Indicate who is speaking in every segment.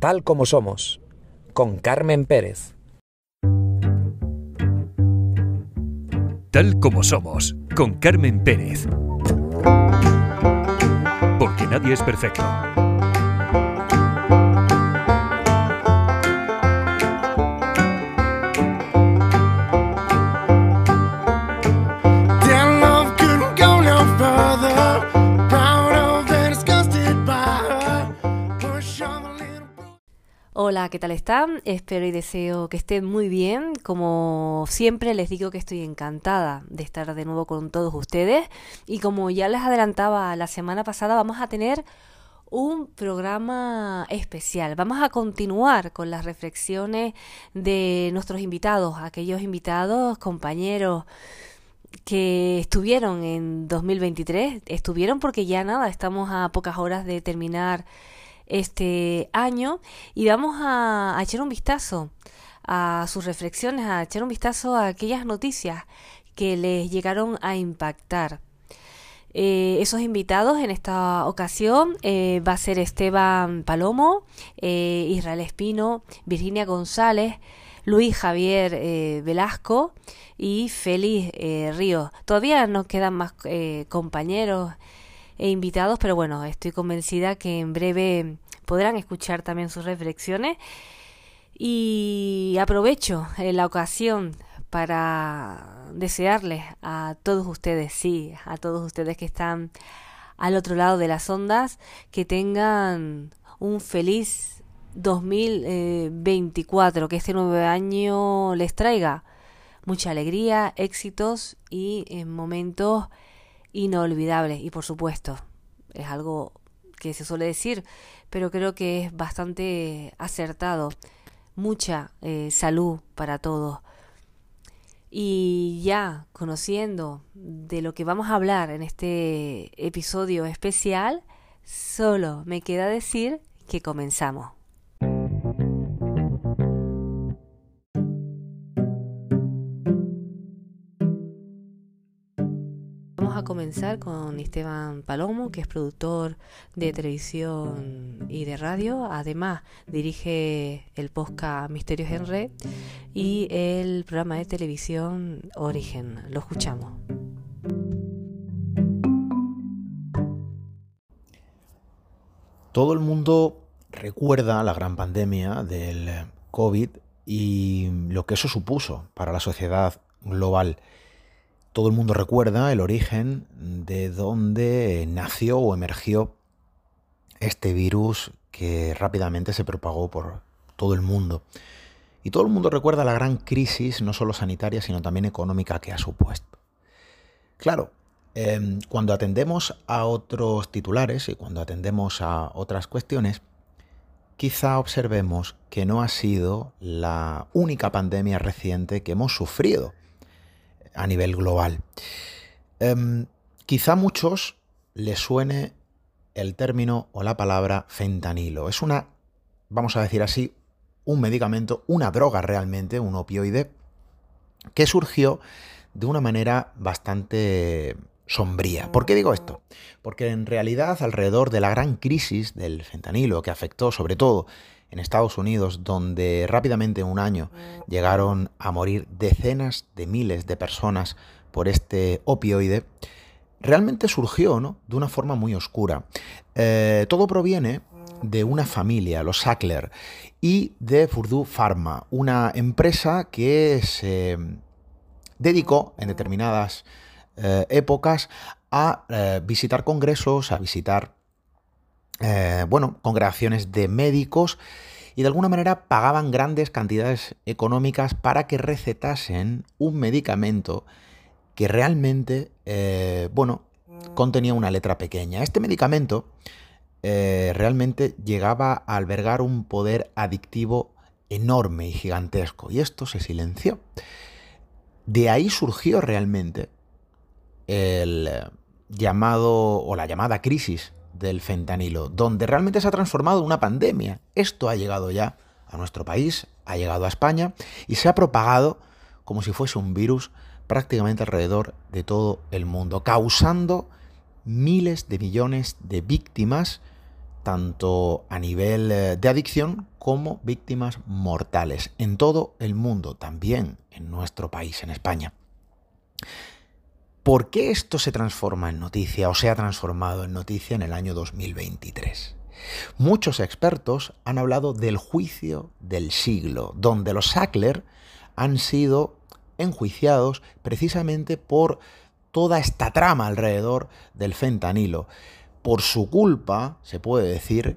Speaker 1: Tal como somos, con Carmen Pérez.
Speaker 2: Tal como somos, con Carmen Pérez. Porque nadie es perfecto.
Speaker 3: ¿Qué tal están? Espero y deseo que estén muy bien. Como siempre les digo que estoy encantada de estar de nuevo con todos ustedes. Y como ya les adelantaba la semana pasada, vamos a tener un programa especial. Vamos a continuar con las reflexiones de nuestros invitados, aquellos invitados, compañeros que estuvieron en 2023. Estuvieron porque ya nada, estamos a pocas horas de terminar este año y vamos a, echar un vistazo a sus reflexiones, a echar un vistazo a aquellas noticias que les llegaron a impactar. Eh, esos invitados en esta ocasión eh, va a ser Esteban Palomo, eh, Israel Espino, Virginia González, Luis Javier Velasco y Félix Ríos. Todavía nos quedan más compañeros e invitados, pero bueno, estoy convencida que en breve podrán escuchar también sus reflexiones. Y aprovecho eh, la ocasión para desearles a todos ustedes, sí, a todos ustedes que están al otro lado de las ondas, que tengan un feliz 2024, que este nuevo año les traiga mucha alegría, éxitos y eh, momentos inolvidables. Y por supuesto, es algo que se suele decir, pero creo que es bastante acertado. Mucha eh, salud para todos. Y ya conociendo de lo que vamos a hablar en este episodio especial, solo me queda decir que comenzamos. Comenzar con Esteban Palomo, que es productor de televisión y de radio. Además, dirige el podcast Misterios en Red y el programa de televisión Origen. Lo escuchamos.
Speaker 4: Todo el mundo recuerda la gran pandemia del COVID y lo que eso supuso para la sociedad global. Todo el mundo recuerda el origen de donde nació o emergió este virus que rápidamente se propagó por todo el mundo. Y todo el mundo recuerda la gran crisis, no solo sanitaria, sino también económica que ha supuesto. Claro, eh, cuando atendemos a otros titulares y cuando atendemos a otras cuestiones, quizá observemos que no ha sido la única pandemia reciente que hemos sufrido a nivel global. Eh, quizá a muchos les suene el término o la palabra fentanilo. Es una, vamos a decir así, un medicamento, una droga realmente, un opioide, que surgió de una manera bastante sombría. ¿Por qué digo esto? Porque en realidad alrededor de la gran crisis del fentanilo que afectó sobre todo en Estados Unidos, donde rápidamente en un año llegaron a morir decenas de miles de personas por este opioide, realmente surgió ¿no? de una forma muy oscura. Eh, todo proviene de una familia, los Sackler, y de Purdue Pharma, una empresa que se dedicó en determinadas eh, épocas a eh, visitar congresos, a visitar, bueno, congregaciones de médicos y de alguna manera pagaban grandes cantidades económicas para que recetasen un medicamento que realmente, eh, bueno, contenía una letra pequeña. Este medicamento eh, realmente llegaba a albergar un poder adictivo enorme y gigantesco. Y esto se silenció. De ahí surgió realmente el llamado o la llamada crisis del fentanilo, donde realmente se ha transformado una pandemia. Esto ha llegado ya a nuestro país, ha llegado a España y se ha propagado como si fuese un virus prácticamente alrededor de todo el mundo, causando miles de millones de víctimas tanto a nivel eh, de adicción como víctimas mortales en todo el mundo, también en nuestro país, en España. ¿Por qué esto se transforma en noticia o se ha transformado en noticia en el año 2023? Muchos expertos han hablado del juicio del siglo, donde los Sackler han sido enjuiciados precisamente por toda esta trama alrededor del fentanilo. Por su culpa, se puede decir,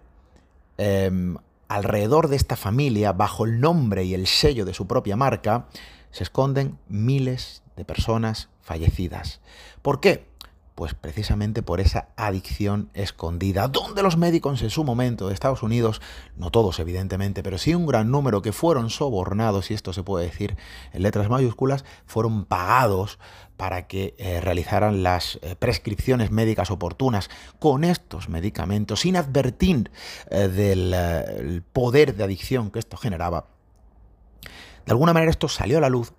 Speaker 4: em, alrededor de esta familia, bajo el nombre y el sello de su propia marca, se esconden miles de personas fallecidas. ¿Por qué? Pues precisamente por esa adicción escondida, donde los médicos en su momento de Estados Unidos, no todos evidentemente, pero sí un gran número que fueron sobornados, y esto se puede decir en letras mayúsculas, fueron pagados para que eh, realizaran las eh, prescripciones médicas oportunas con estos medicamentos, sin advertir eh, del poder de adicción que esto generaba. De alguna manera esto salió a la luz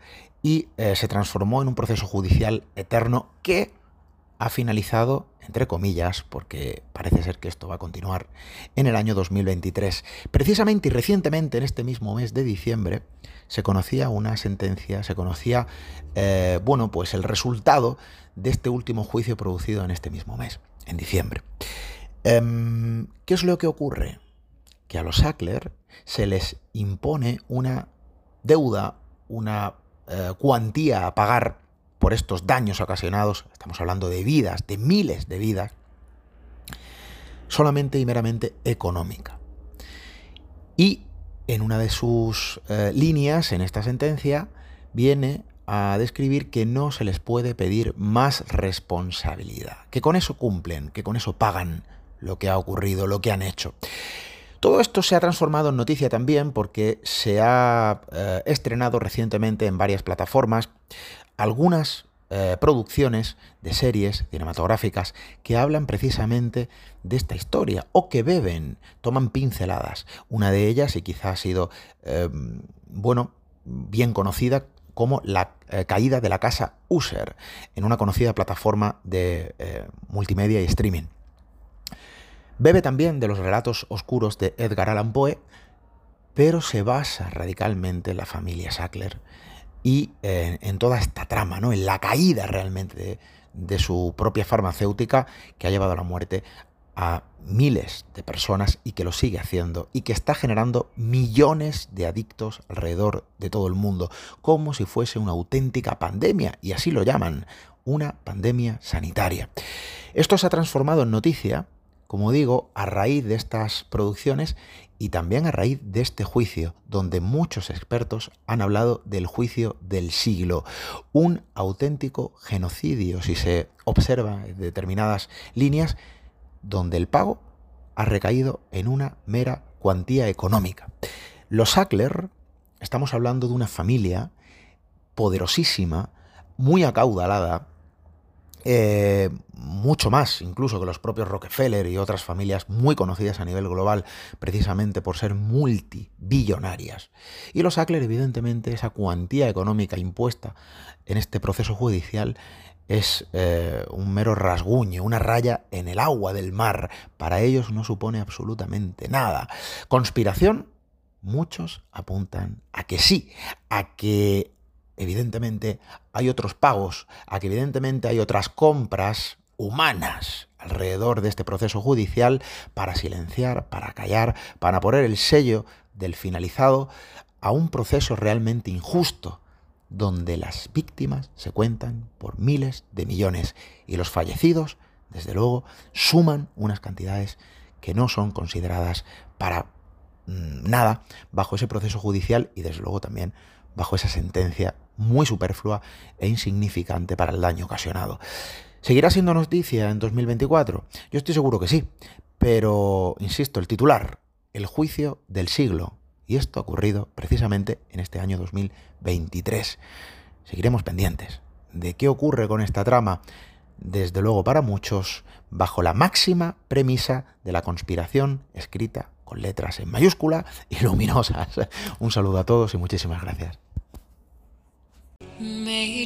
Speaker 4: y se transformó en un proceso judicial eterno que ha finalizado, entre comillas, porque parece ser que esto va a continuar, en el año 2023. Precisamente y recientemente, en este mismo mes de diciembre, se conocía una sentencia, se conocía, eh, bueno, pues el resultado de este último juicio producido en este mismo mes, en diciembre. Em, ¿Qué es lo que ocurre? Que a los Sackler se les impone una deuda, una eh, cuantía a pagar por estos daños ocasionados, estamos hablando de vidas, de miles de vidas, solamente y meramente económica. Y en una de sus eh, líneas, en esta sentencia, viene a describir que no se les puede pedir más responsabilidad, que con eso cumplen, que con eso pagan lo que ha ocurrido, lo que han hecho. Todo esto se ha transformado en noticia también porque se ha eh, estrenado recientemente en varias plataformas algunas eh, producciones de series cinematográficas que hablan precisamente de esta historia o que beben, toman pinceladas. Una de ellas, y quizá ha sido, em, bueno, bien conocida como la eh, caída de la casa User en una conocida plataforma de multimedia y streaming. Bebe también de los relatos oscuros de Edgar Allan Poe, pero se basa radicalmente en la familia Sackler y eh, en toda esta trama, ¿no? en la caída realmente de, su propia farmacéutica que ha llevado a la muerte a miles de personas y que lo sigue haciendo y que está generando millones de adictos alrededor de todo el mundo, como si fuese una auténtica pandemia, y así lo llaman, una pandemia sanitaria. Esto se ha transformado en noticia, como digo, a raíz de estas producciones y también a raíz de este juicio, donde muchos expertos han hablado del juicio del siglo, un auténtico genocidio si se observa en determinadas líneas, donde el pago ha recaído en una mera cuantía económica. Los Sackler, estamos hablando de una familia poderosísima, muy acaudalada, eh, mucho más incluso que los propios Rockefeller y otras familias muy conocidas a nivel global precisamente por ser multibillonarias. Y los Sackler, evidentemente, esa cuantía económica impuesta en este proceso judicial es eh, un mero rasguño, una raya en el agua del mar. Para ellos no supone absolutamente nada. Conspiración, muchos apuntan a que sí, a que evidentemente hay otros pagos, a que evidentemente hay otras compras humanas alrededor de este proceso judicial para silenciar, para callar, para poner el sello del finalizado a un proceso realmente injusto, donde las víctimas se cuentan por miles de millones y los fallecidos, desde luego, suman unas cantidades que no son consideradas para mm, nada bajo ese proceso judicial y desde luego también bajo esa sentencia muy superflua e insignificante para el daño ocasionado. ¿Seguirá siendo noticia en 2024? Yo estoy seguro que sí, pero, insisto, el titular, el juicio del siglo, y esto ha ocurrido precisamente en este año 2023. Seguiremos pendientes de qué ocurre con esta trama, desde luego para muchos, bajo la máxima premisa de la conspiración escrita con letras en mayúscula y luminosas. Un saludo a todos y muchísimas gracias.
Speaker 5: May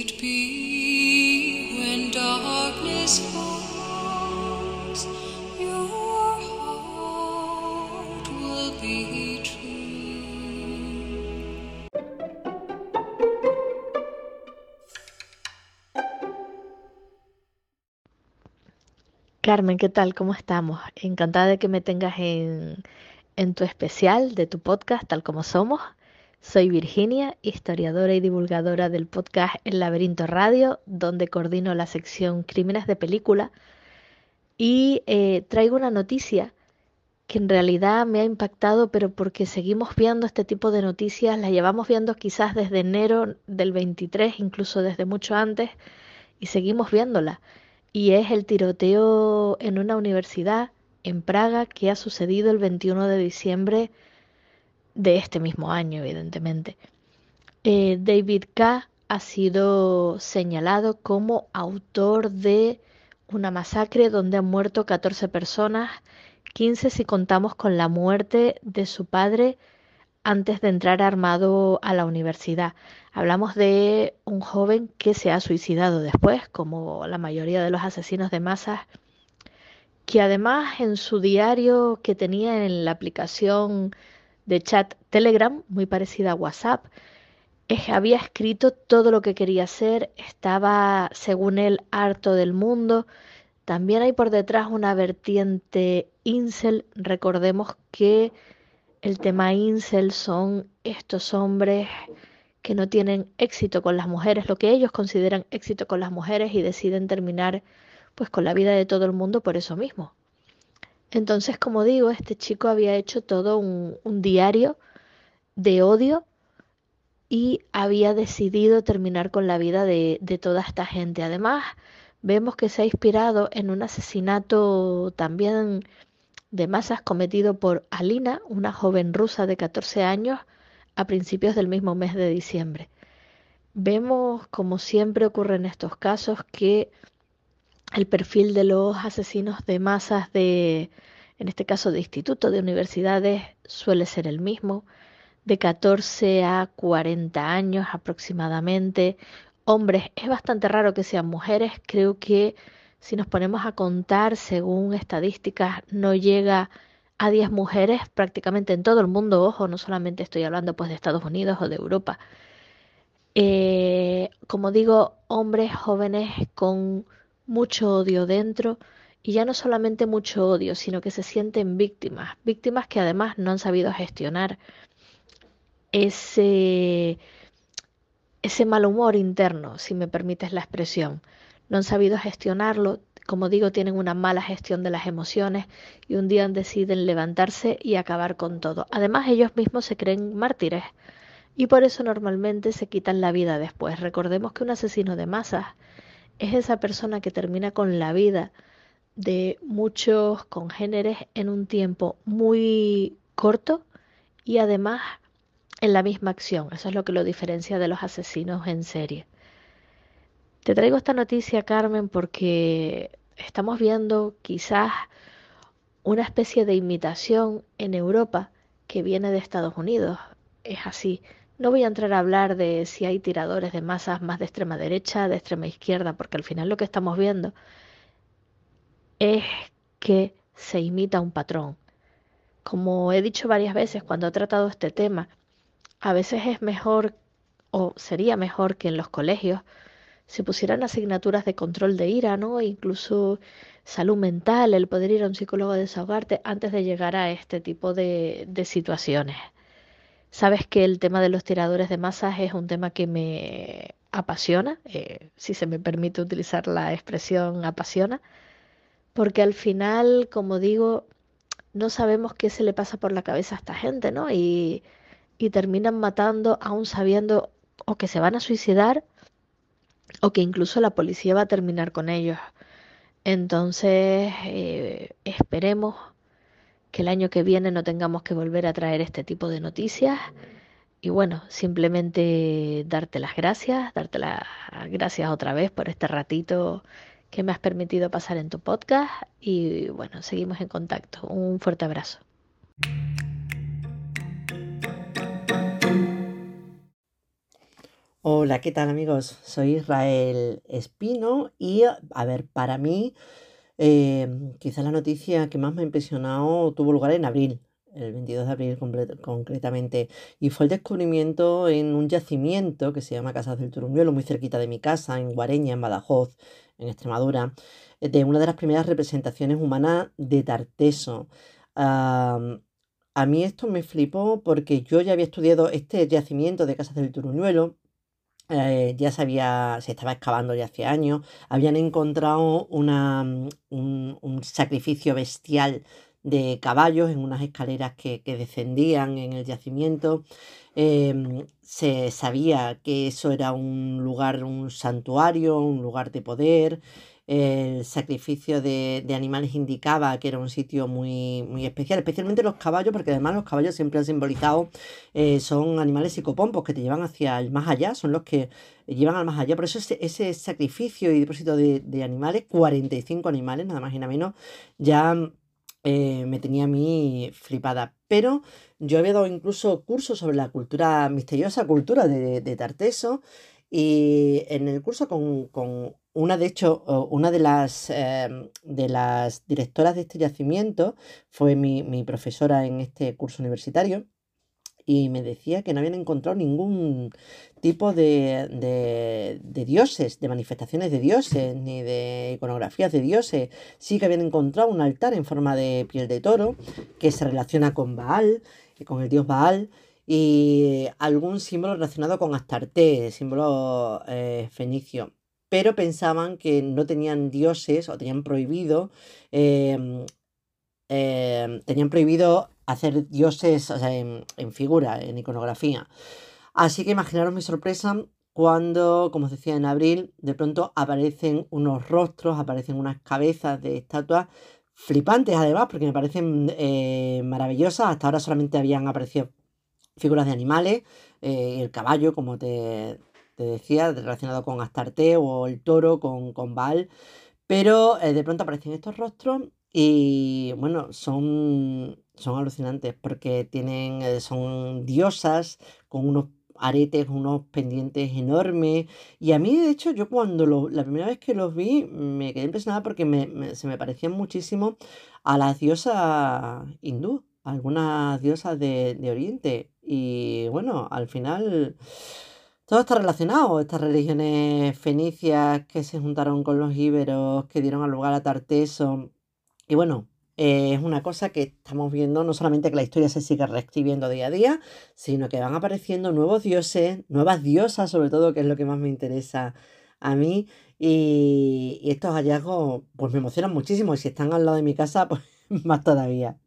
Speaker 5: it be when darkness.
Speaker 6: Carmen, ¿qué tal? ¿Cómo estamos? Encantada de que me tengas en, en tu especial de tu podcast, tal como somos. Soy Virginia, historiadora y divulgadora del podcast El Laberinto Radio, donde coordino la sección Crímenes de Película. Y eh, traigo una noticia que en realidad me ha impactado, pero porque seguimos viendo este tipo de noticias, las llevamos viendo quizás desde enero del 23, incluso desde mucho antes, y seguimos viéndola y es el tiroteo en una universidad en Praga que ha sucedido el 21 de diciembre de este mismo año, evidentemente. Eh, David K. ha sido señalado como autor de una masacre donde han muerto 14 personas, 15 si contamos con la muerte de su padre antes de entrar armado a la universidad. Hablamos de un joven que se ha suicidado después, como la mayoría de los asesinos de masas, que además en su diario que tenía en la aplicación de chat Telegram, muy parecida a WhatsApp, había escrito todo lo que quería hacer, estaba, según él, harto del mundo. También hay por detrás una vertiente incel. Recordemos que el tema incel son estos hombres que no tienen éxito con las mujeres, lo que ellos consideran éxito con las mujeres y deciden terminar pues con la vida de todo el mundo por eso mismo. Entonces, como digo, este chico había hecho todo un, un diario de odio y había decidido terminar con la vida de, de toda esta gente. Además, vemos que se ha inspirado en un asesinato también de masas cometido por Alina, una joven rusa de 14 años, a principios del mismo mes de diciembre. Vemos, como siempre ocurre en estos casos, que el perfil de los asesinos de masas de, en este caso de institutos, de universidades, suele ser el mismo, de 14 a 40 años aproximadamente. Hombres, es bastante raro que sean mujeres, creo que si nos ponemos a contar, según estadísticas, no llega a 10 mujeres prácticamente en todo el mundo, ojo, no solamente estoy hablando pues de Estados Unidos o de Europa. Eh, como digo, hombres jóvenes con mucho odio dentro y ya no solamente mucho odio, sino que se sienten víctimas, víctimas que además no han sabido gestionar ese, ese mal humor interno, si me permites la expresión. No han sabido gestionarlo, como digo, tienen una mala gestión de las emociones y un día deciden levantarse y acabar con todo. Además, ellos mismos se creen mártires y por eso normalmente se quitan la vida después. Recordemos que un asesino de masas es esa persona que termina con la vida de muchos congéneres en un tiempo muy corto y además en la misma acción. Eso es lo que lo diferencia de los asesinos en serie. Te traigo esta noticia, Carmen, porque estamos viendo quizás una especie de imitación en Europa que viene de Estados Unidos. Es así. No voy a entrar a hablar de si hay tiradores de masas más de extrema derecha, de extrema izquierda, porque al final lo que estamos viendo es que se imita un patrón. Como he dicho varias veces cuando he tratado este tema, a veces es mejor o sería mejor que en los colegios se pusieran asignaturas de control de ira, ¿no? E incluso salud mental, el poder ir a un psicólogo a desahogarte antes de llegar a este tipo de, de situaciones. Sabes que el tema de los tiradores de masas es un tema que me apasiona, eh, si se me permite utilizar la expresión apasiona, porque al final, como digo, no sabemos qué se le pasa por la cabeza a esta gente, ¿no? Y, y terminan matando aún sabiendo o que se van a suicidar o que incluso la policía va a terminar con ellos. Entonces, eh, esperemos que el año que viene no tengamos que volver a traer este tipo de noticias. Y bueno, simplemente darte las gracias, darte las gracias otra vez por este ratito que me has permitido pasar en tu podcast. Y bueno, seguimos en contacto. Un fuerte abrazo.
Speaker 7: Hola, ¿qué tal amigos? Soy Israel Espino y a ver, para mí eh, quizá la noticia que más me ha impresionado tuvo lugar en abril, el 22 de abril concretamente, y fue el descubrimiento en un yacimiento que se llama Casas del Turumbielo, muy cerquita de mi casa, en Guareña, en Badajoz, en Extremadura, de una de las primeras representaciones humanas de Tarteso. A mí esto me flipó porque yo ya había estudiado este yacimiento de Casas del Turuñuelo eh, ya se se estaba excavando ya hace años, habían encontrado una, mm, un, un sacrificio bestial de caballos en unas escaleras que, que descendían en el yacimiento. Em, se sabía que eso era un lugar, un santuario, un lugar de poder. El sacrificio de, de animales indicaba que era un sitio muy, muy especial, especialmente los caballos, porque además los caballos siempre han simbolizado eh, son animales psicopompos que te llevan hacia el más allá, son los que llevan al más allá. Por eso ese, sacrificio y depósito de, de animales, 45 animales, nada más y nada menos, ya eh, me tenía a mí flipada. Pero yo había dado incluso cursos sobre la cultura, misteriosa cultura de, de Tarteso, y en el curso con, con una, de hecho, una de las, em, de las directoras de este yacimiento fue mi, mi profesora en este curso universitario y me decía que no habían encontrado ningún tipo de, de- de dioses, de manifestaciones de dioses, ni de iconografías de dioses. Sí que habían encontrado un altar en forma de piel de toro que se relaciona con Baal, eh, con el dios Baal, y algún símbolo relacionado con Astarte, símbolo eh, fenicio. Pero pensaban que no tenían dioses o tenían prohibido em, eh, tenían prohibido hacer dioses en figura, en iconografía. Así que imaginaros mi sorpresa cuando, como os decía, en abril, de pronto aparecen unos rostros, aparecen unas cabezas de estatuas flipantes además, porque me parecen eh, maravillosas. Hasta ahora solamente habían aparecido figuras de animales, eh, el caballo, como te, te decía, relacionado con Astarte, o el toro con, con Baal. Pero eh, de pronto aparecen estos rostros y bueno, son, son alucinantes porque tienen, eh, son diosas con unos aretes, unos pendientes enormes. Y a mí, de hecho, yo cuando la primera vez que los vi me quedé impresionada porque se me parecían muchísimo a las diosas hindú, algunas diosas de, de Oriente. Y bueno, al final... Todo está relacionado, estas religiones fenicias que se juntaron con los íberos, que dieron lugar a Tarteso. Y bueno, eh, es una cosa que estamos viendo, no solamente que la historia se sigue reescribiendo día a día, sino que van apareciendo nuevos dioses, nuevas diosas sobre todo, que es lo que más me interesa a mí. Y, y estos hallazgos pues me emocionan muchísimo y si están al lado de mi casa, pues más todavía.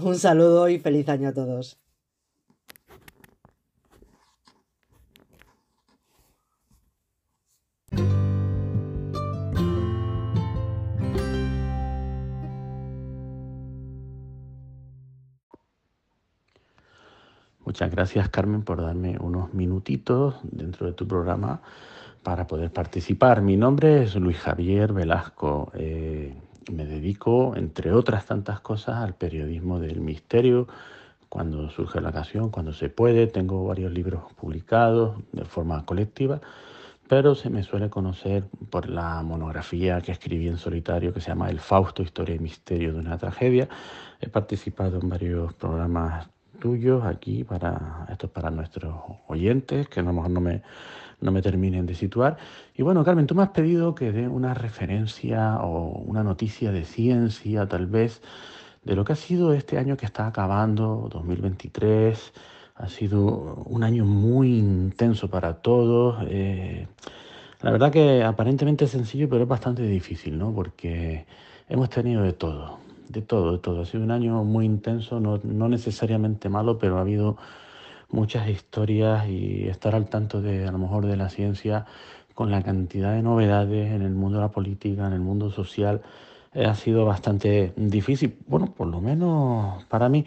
Speaker 7: Un saludo y feliz año a todos.
Speaker 8: Muchas gracias Carmen por darme unos minutitos dentro de tu programa para poder participar. Mi nombre es Luis Javier Velasco. Eh, me dedico, entre otras tantas cosas, al periodismo del misterio. Cuando surge la ocasión, cuando se puede, tengo varios libros publicados de forma colectiva, pero se me suele conocer por la monografía que escribí en solitario que se llama El Fausto, Historia y Misterio de una tragedia. He participado en varios programas tuyos aquí para esto es para nuestros oyentes que a lo mejor no me no me terminen de situar. Y bueno, Carmen, tú me has pedido que dé una referencia o una noticia de ciencia, tal vez, de lo que ha sido este año que está acabando, 2023. Ha sido un año muy intenso para todos. eh, la verdad que aparentemente es sencillo, pero es bastante difícil, ¿no? Porque hemos tenido de todo, de todo, de todo. Ha sido un año muy intenso, no, no necesariamente malo, pero ha habido muchas historias y estar al tanto de a lo mejor de la ciencia con la cantidad de novedades en el mundo de la política, en el mundo social, eh, ha sido bastante difícil, bueno, por lo menos para mí.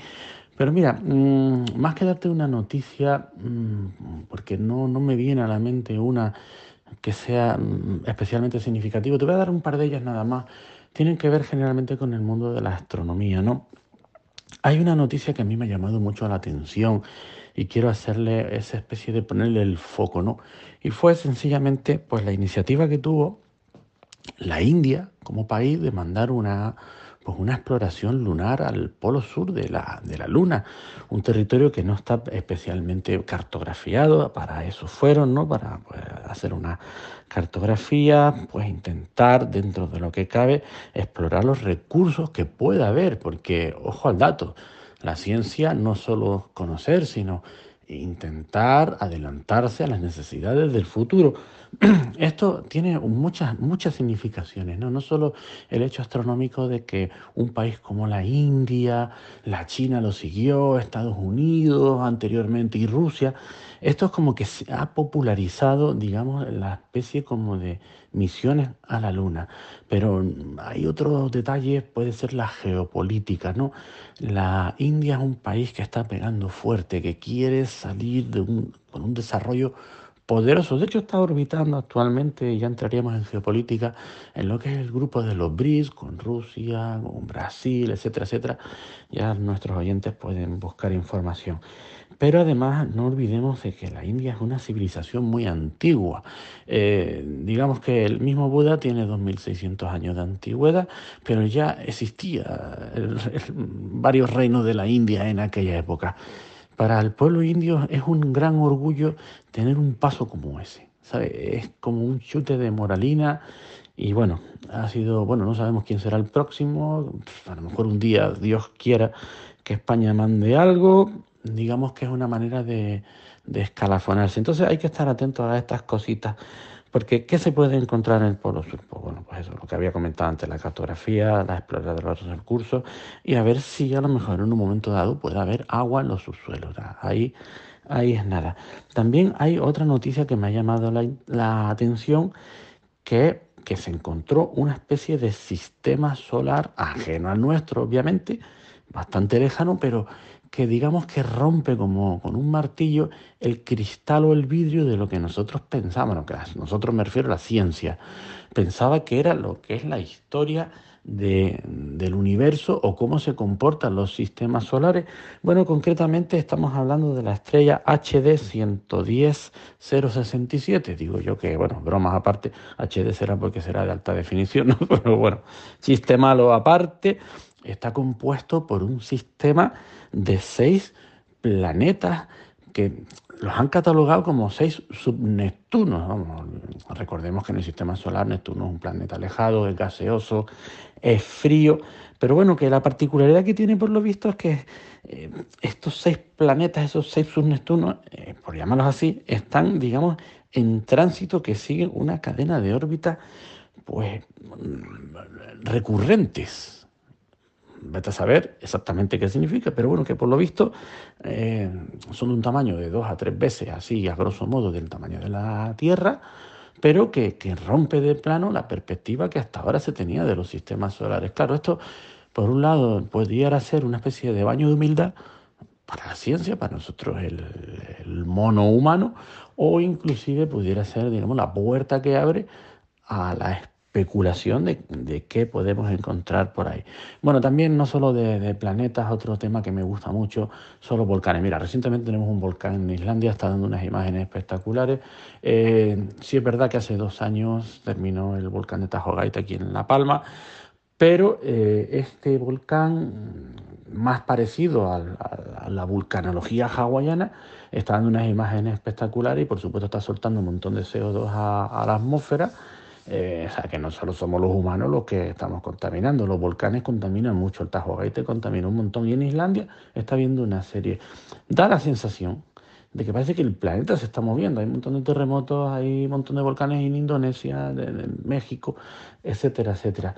Speaker 8: Pero mira, mm, más que darte una noticia, mm, porque no, no me viene a la mente una que sea mm, especialmente significativa, te voy a dar un par de ellas nada más. Tienen que ver generalmente con el mundo de la astronomía, ¿no? hay una noticia que a mí me ha llamado mucho la atención y quiero hacerle esa especie de ponerle el foco, ¿no? Y fue sencillamente pues la iniciativa que tuvo la India como país de mandar una pues una exploración lunar al polo sur de la, de la Luna, un territorio que no está especialmente cartografiado, para eso fueron, ¿no? Para pues, hacer una cartografía, pues intentar dentro de lo que cabe explorar los recursos que pueda haber, porque ojo al dato, la ciencia no solo conocer, sino intentar adelantarse a las necesidades del futuro. Esto tiene muchas, muchas significaciones, ¿no? no solo el hecho astronómico de que un país como la India, la China lo siguió, Estados Unidos anteriormente y Rusia, esto es como que se ha popularizado, digamos, la especie como de misiones a la Luna. Pero hay otros detalles, puede ser la geopolítica, ¿no? La India es un país que está pegando fuerte, que quiere salir de un, con un desarrollo poderoso. De hecho, está orbitando actualmente, ya entraríamos en geopolítica, en lo que es el grupo de los BRICS, con Rusia, con Brasil, etcétera, etcétera. Ya nuestros oyentes pueden buscar información. Pero además no olvidemos de que la India es una civilización muy antigua. Eh, digamos que el mismo Buda tiene 2600 años de antigüedad, pero ya existía varios reinos de la India en aquella época. Para el pueblo indio es un gran orgullo tener un paso como ese. ¿sabe? Es como un chute de moralina y bueno, ha sido, bueno, no sabemos quién será el próximo, a lo mejor un día Dios quiera que España mande algo, digamos que es una manera de, de escalafonarse. Entonces hay que estar atentos a estas cositas. Porque, ¿qué se puede encontrar en el Polo Sur? Pues bueno, pues eso, lo que había comentado antes, la cartografía, la exploración de los recursos y a ver si a lo mejor en un momento dado puede haber agua en los subsuelos. Ahí, ahí es nada. También hay otra noticia que me ha llamado la, la atención, que, que se encontró una especie de sistema solar ajeno al nuestro, obviamente, bastante lejano, pero que digamos que rompe como con un martillo el cristal o el vidrio de lo que nosotros pensábamos, que nosotros me refiero a la ciencia, pensaba que era lo que es la historia de, del universo o cómo se comportan los sistemas solares. Bueno, concretamente estamos hablando de la estrella HD 110067. Digo yo que, bueno, bromas aparte, HD será porque será de alta definición, ¿no? pero bueno, sistema lo aparte, está compuesto por un sistema de seis planetas que los han catalogado como seis subneptunos. Recordemos que en el sistema solar Neptuno es un planeta alejado, es gaseoso, es frío, pero bueno, que la particularidad que tiene por lo visto es que eh, estos seis planetas, esos seis subneptunos, eh, por llamarlos así, están, digamos, en tránsito que siguen una cadena de órbitas, pues, recurrentes vete a saber exactamente qué significa, pero bueno, que por lo visto eh, son de un tamaño de dos a tres veces, así a grosso modo, del tamaño de la Tierra, pero que, que rompe de plano la perspectiva que hasta ahora se tenía de los sistemas solares. Claro, esto, por un lado, pudiera ser una especie de baño de humildad para la ciencia, para nosotros el, el mono humano, o inclusive pudiera ser, digamos, la puerta que abre a la especulación de, de, qué podemos encontrar por ahí. Bueno, también no solo de, planetas, otro tema que me gusta mucho son los volcanes. Mira, recientemente tenemos un volcán en Islandia, está dando unas imágenes espectaculares. Eh, sí es verdad que hace dos años terminó el volcán de Tajo Gaita aquí en La Palma, pero eh, este volcán, más parecido a, la vulcanología hawaiana, está dando unas imágenes espectaculares y por supuesto está soltando un montón de CO2 a, a la atmósfera eh, o sea, que no solo somos los humanos los que estamos contaminando, los volcanes contaminan mucho, el Tajo Gaite contamina un montón. Y en Islandia está habiendo una serie. Da la sensación de que parece que el planeta se está moviendo, hay un montón de terremotos, hay un montón de volcanes en Indonesia, en México, etcétera, etcétera.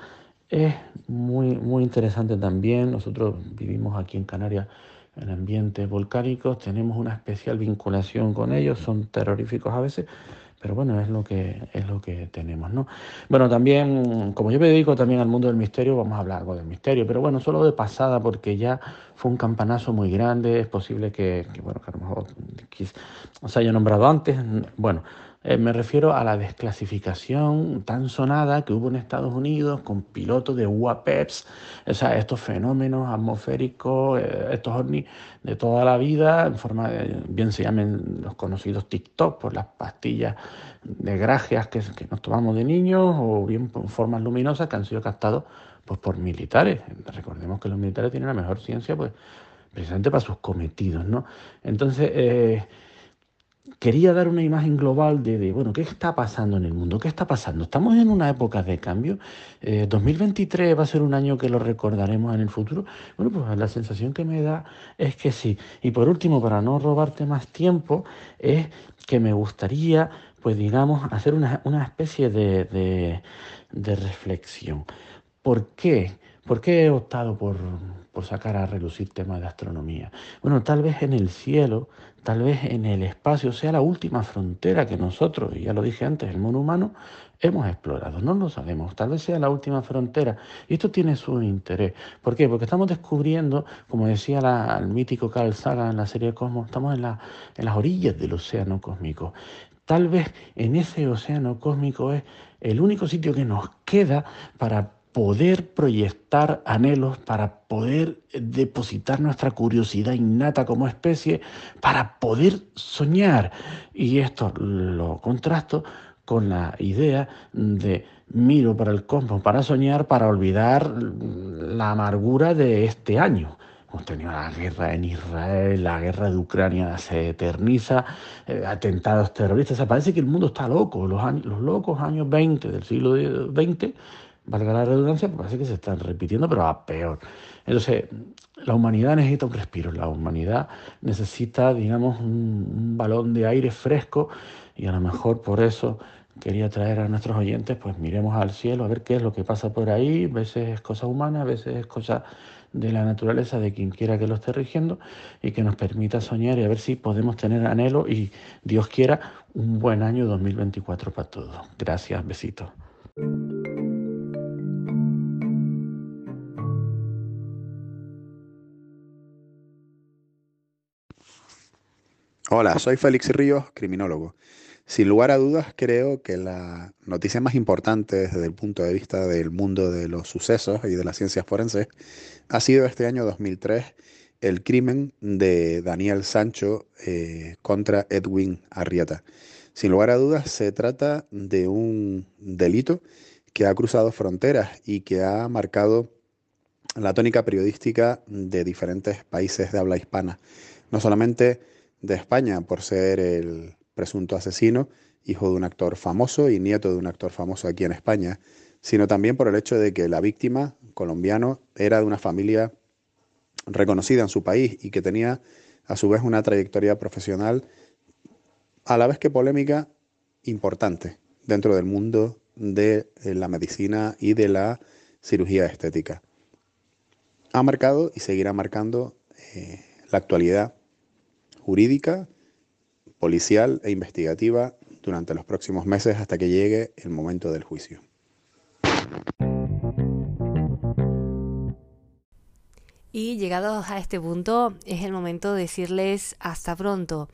Speaker 8: Es muy, muy interesante también, nosotros vivimos aquí en Canarias en ambientes volcánicos, tenemos una especial vinculación con ellos, son terroríficos a veces, pero bueno, es lo que es lo que tenemos, ¿no? Bueno, también, como yo me dedico también al mundo del misterio, vamos a hablar algo del misterio, pero bueno, solo de pasada, porque ya fue un campanazo muy grande, es posible que, que bueno, que a lo mejor se haya nombrado antes. Bueno, Eh, me refiero a la desclasificación tan sonada que hubo en Estados Unidos con pilotos de UAPEPs, estos fenómenos atmosféricos, eh, estos ovnis de toda la vida, en forma de, bien se llamen los conocidos TikTok por las pastillas de grajeas que, que nos tomamos de niños, o bien por formas luminosas que han sido captados pues, por militares. Recordemos que los militares tienen la mejor ciencia, pues precisamente para sus cometidos, ¿no? Entonces, eh, quería dar una imagen global de, bueno, ¿qué está pasando en el mundo? ¿Qué está pasando? Estamos en una época de cambio. Eh, 2023 va a ser un año que lo recordaremos en el futuro. Bueno, pues la sensación que me da es que sí. Y por último, para no robarte más tiempo, es que me gustaría, pues digamos, hacer una, una especie de, de, de reflexión. ¿Por qué? ¿Por qué he optado por, por sacar a relucir temas de astronomía? Bueno, tal vez en el cielo, tal vez en el espacio sea la última frontera que nosotros, y ya lo dije antes, el mono humano, hemos explorado. No lo sabemos, tal vez sea la última frontera. Y esto tiene su interés. ¿Por qué? Porque estamos descubriendo, como decía la, el mítico Carl Sagan en la serie Cosmos, estamos en, la, en las orillas del océano cósmico. Tal vez en ese océano cósmico es el único sitio que nos queda para poder proyectar anhelos, para poder depositar nuestra curiosidad innata como especie, para poder soñar. Y esto lo contrasto con la idea de miro para el cosmos para soñar, para olvidar la amargura de este año. Hemos tenido la guerra en Israel, la guerra de Ucrania se eterniza, eh, atentados terroristas. Parece que el mundo está loco. Los, años, los locos años 20 del siglo XX valga la redundancia, parece que se están repitiendo, pero a peor. Entonces, la humanidad necesita un respiro, la humanidad necesita, digamos, un, un, balón de aire fresco y a lo mejor por eso quería traer a nuestros oyentes, pues miremos al cielo a ver qué es lo que pasa por ahí, a veces es cosa humana, a veces es cosa de la naturaleza de quien quiera que lo esté rigiendo y que nos permita soñar y a ver si podemos tener anhelo y Dios quiera un buen año 2024 para todos. Gracias, besitos.
Speaker 9: Hola, soy Félix Ríos, criminólogo. Sin lugar a dudas, creo que la noticia más importante desde el punto de vista del mundo de los sucesos y de las ciencias forenses ha sido este año 2003 el crimen de Daniel Sancho eh, contra Edwin Arrieta. Sin lugar a dudas, se trata de un delito que ha cruzado fronteras y que ha marcado la tónica periodística de diferentes países de habla hispana. No solamente de España por ser el presunto asesino, hijo de un actor famoso y nieto de un actor famoso aquí en España, sino también por el hecho de que la víctima, colombiano, era de una familia reconocida en su país y que tenía a su vez una trayectoria profesional a la vez que polémica importante dentro del mundo de la medicina y de la cirugía estética. Ha marcado y seguirá marcando eh, la actualidad jurídica, policial e investigativa durante los próximos meses hasta que llegue el momento del juicio.
Speaker 3: Y llegados a este punto es el momento de decirles hasta pronto.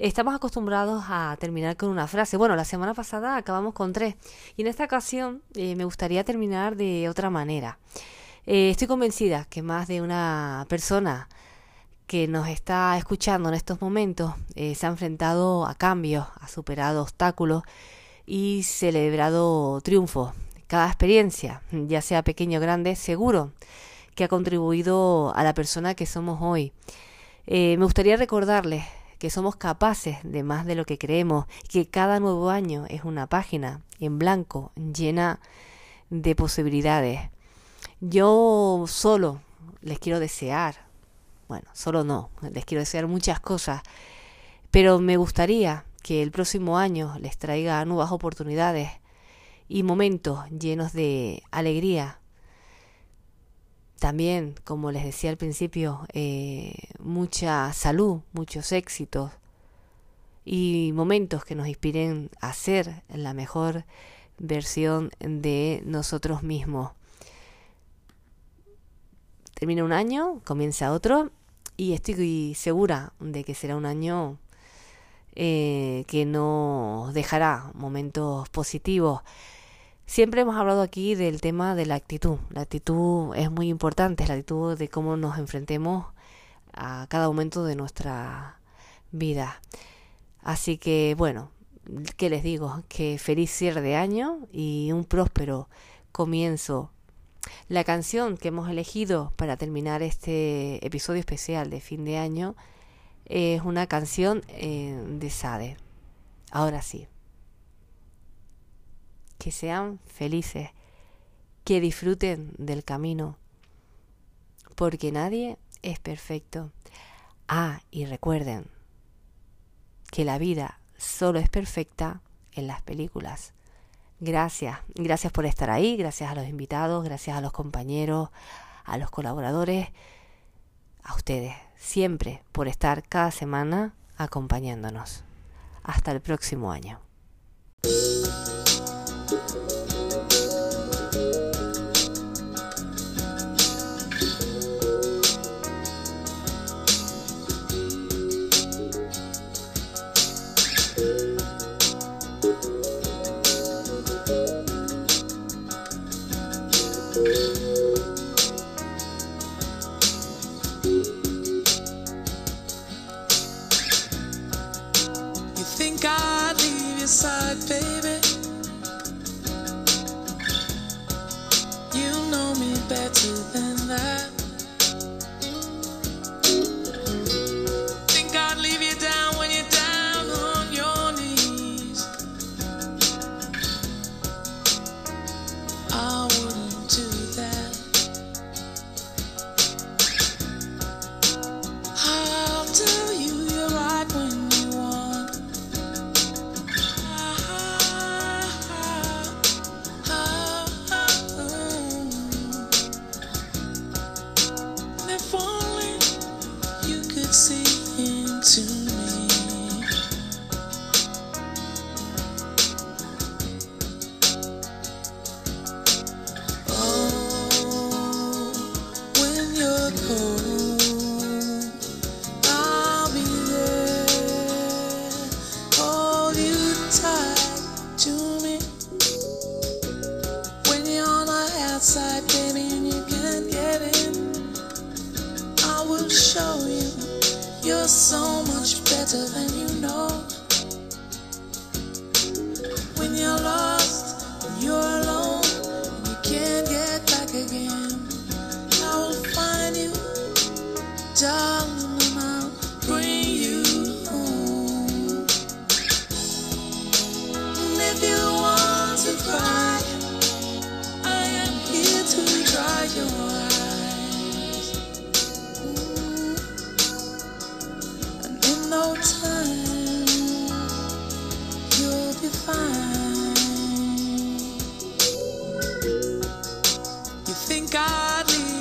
Speaker 3: Estamos acostumbrados a terminar con una frase. Bueno, la semana pasada acabamos con tres. Y en esta ocasión eh, me gustaría terminar de otra manera. Eh, estoy convencida que más de una persona que nos está escuchando en estos momentos eh, se ha enfrentado a cambios, ha superado obstáculos y celebrado triunfos. Cada experiencia, ya sea pequeño o grande, seguro que ha contribuido a la persona que somos hoy. Eh, me gustaría recordarles que somos capaces de más de lo que creemos, que cada nuevo año es una página en blanco llena de posibilidades. Yo solo les quiero desear bueno, solo no, les quiero desear muchas cosas, pero me gustaría que el próximo año les traiga nuevas oportunidades y momentos llenos de alegría. También, como les decía al principio, eh, mucha salud, muchos éxitos y momentos que nos inspiren a ser la mejor versión de nosotros mismos. Termina un año, comienza otro y estoy segura de que será un año eh, que nos dejará momentos positivos. Siempre hemos hablado aquí del tema de la actitud. La actitud es muy importante, es la actitud de cómo nos enfrentemos a cada momento de nuestra vida. Así que bueno, ¿qué les digo? Que feliz cierre de año y un próspero comienzo. La canción que hemos elegido para terminar este episodio especial de fin de año es una canción eh, de Sade. Ahora sí. Que sean felices, que disfruten del camino, porque nadie es perfecto. Ah, y recuerden que la vida solo es perfecta en las películas. Gracias, gracias por estar ahí, gracias a los invitados, gracias a los compañeros, a los colaboradores, a ustedes, siempre por estar cada semana acompañándonos. Hasta el próximo año.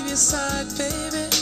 Speaker 10: Your side, baby?